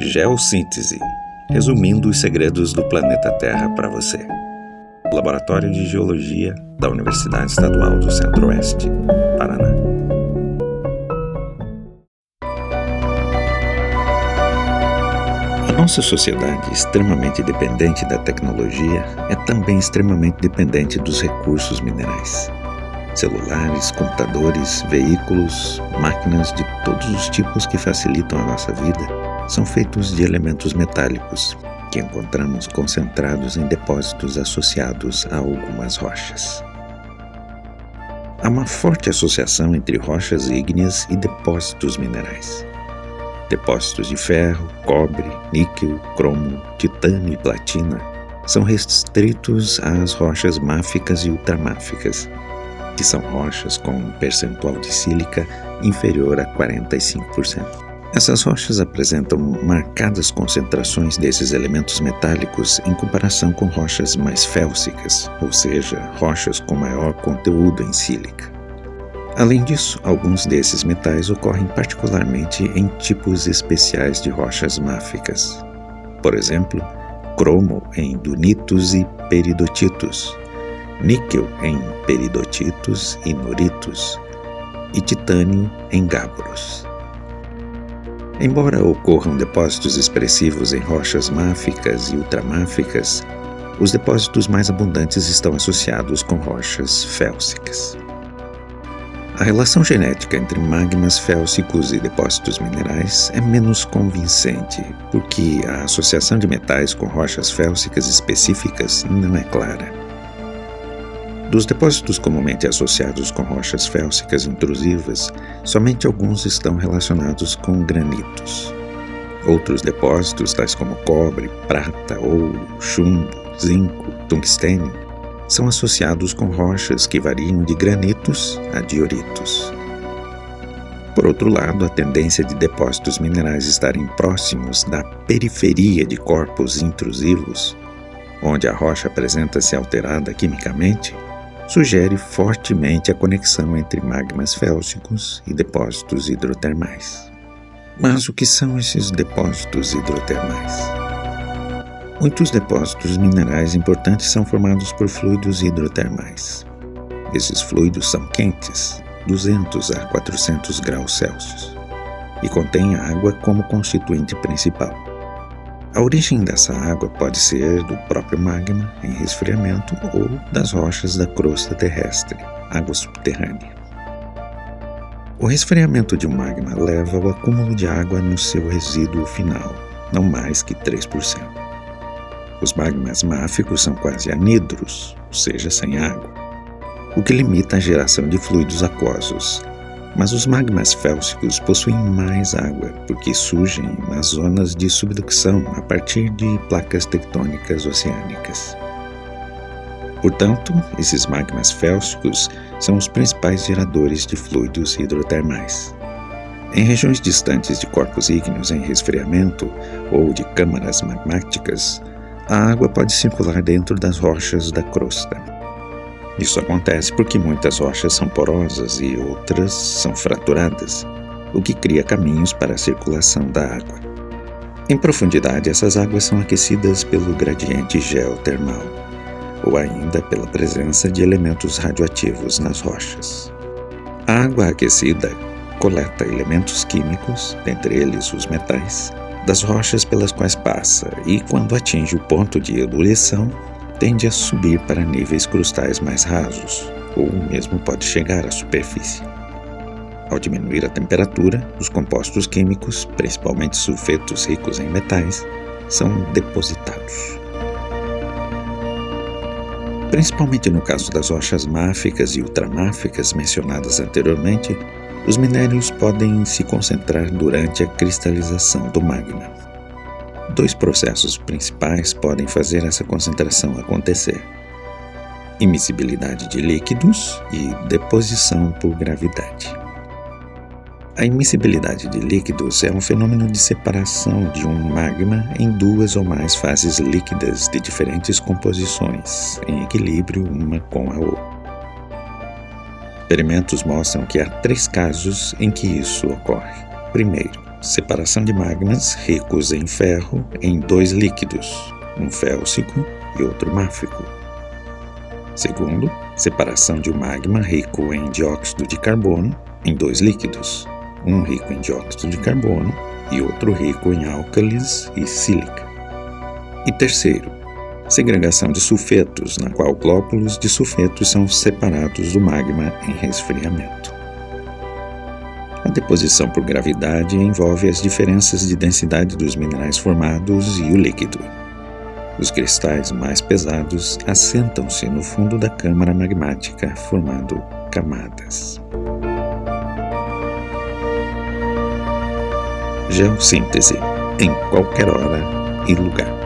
Geossíntese resumindo os segredos do planeta Terra para você. Laboratório de Geologia da Universidade Estadual do Centro-Oeste, Paraná. A nossa sociedade, extremamente dependente da tecnologia, é também extremamente dependente dos recursos minerais. Celulares, computadores, veículos, máquinas de todos os tipos que facilitam a nossa vida são feitos de elementos metálicos que encontramos concentrados em depósitos associados a algumas rochas. Há uma forte associação entre rochas ígneas e depósitos minerais. Depósitos de ferro, cobre, níquel, cromo, titânio e platina são restritos às rochas máficas e ultramáficas, que são rochas com um percentual de sílica inferior a 45%. Essas rochas apresentam marcadas concentrações desses elementos metálicos em comparação com rochas mais félsicas, ou seja, rochas com maior conteúdo em sílica. Além disso, alguns desses metais ocorrem particularmente em tipos especiais de rochas máficas. Por exemplo, cromo em dunitos e peridotitos, níquel em peridotitos e noritos, e titânio em gabros. Embora ocorram depósitos expressivos em rochas máficas e ultramáficas, os depósitos mais abundantes estão associados com rochas félsicas. A relação genética entre magmas félsicos e depósitos minerais é menos convincente, porque a associação de metais com rochas félsicas específicas não é clara. Dos depósitos comumente associados com rochas félsicas intrusivas, somente alguns estão relacionados com granitos. Outros depósitos, tais como cobre, prata, ouro, chumbo, zinco, tungstênio, são associados com rochas que variam de granitos a dioritos. Por outro lado, a tendência de depósitos minerais estarem próximos da periferia de corpos intrusivos, onde a rocha apresenta-se alterada quimicamente, sugere fortemente a conexão entre magmas félsicos e depósitos hidrotermais. Mas o que são esses depósitos hidrotermais? Muitos depósitos minerais importantes são formados por fluidos hidrotermais. Esses fluidos são quentes, 200 a 400 graus Celsius, e contêm água como constituinte principal. A origem dessa água pode ser do próprio magma em resfriamento ou das rochas da crosta terrestre, água subterrânea. O resfriamento de um magma leva ao acúmulo de água no seu resíduo final, não mais que 3%. Os magmas máficos são quase anidros, ou seja, sem água, o que limita a geração de fluidos aquosos, mas os magmas félsicos possuem mais água, porque surgem nas zonas de subducção a partir de placas tectônicas oceânicas. Portanto, esses magmas félsicos são os principais geradores de fluidos hidrotermais. Em regiões distantes de corpos ígneos em resfriamento ou de câmaras magmáticas, a água pode circular dentro das rochas da crosta. Isso acontece porque muitas rochas são porosas e outras são fraturadas, o que cria caminhos para a circulação da água. Em profundidade, essas águas são aquecidas pelo gradiente geotermal, ou ainda pela presença de elementos radioativos nas rochas. A água aquecida coleta elementos químicos, dentre eles os metais, das rochas pelas quais passa e, quando atinge o ponto de ebulição, tende a subir para níveis crustais mais rasos, ou mesmo pode chegar à superfície. Ao diminuir a temperatura, os compostos químicos, principalmente sulfetos ricos em metais, são depositados. Principalmente no caso das rochas máficas e ultramáficas mencionadas anteriormente, os minérios podem se concentrar durante a cristalização do magma. Dois processos principais podem fazer essa concentração acontecer: immiscibilidade de líquidos e deposição por gravidade. A immiscibilidade de líquidos é um fenômeno de separação de um magma em duas ou mais fases líquidas de diferentes composições, em equilíbrio uma com a outra. Experimentos mostram que há três casos em que isso ocorre. Primeiro, separação de magmas ricos em ferro em dois líquidos, um félsico e outro máfico. Segundo, separação de um magma rico em dióxido de carbono em dois líquidos, um rico em dióxido de carbono e outro rico em álcalis e sílica. E terceiro, segregação de sulfetos, na qual glóbulos de sulfetos são separados do magma em resfriamento. A deposição por gravidade envolve as diferenças de densidade dos minerais formados e o líquido. Os cristais mais pesados assentam-se no fundo da câmara magmática, formando camadas. Geossíntese em qualquer hora e lugar.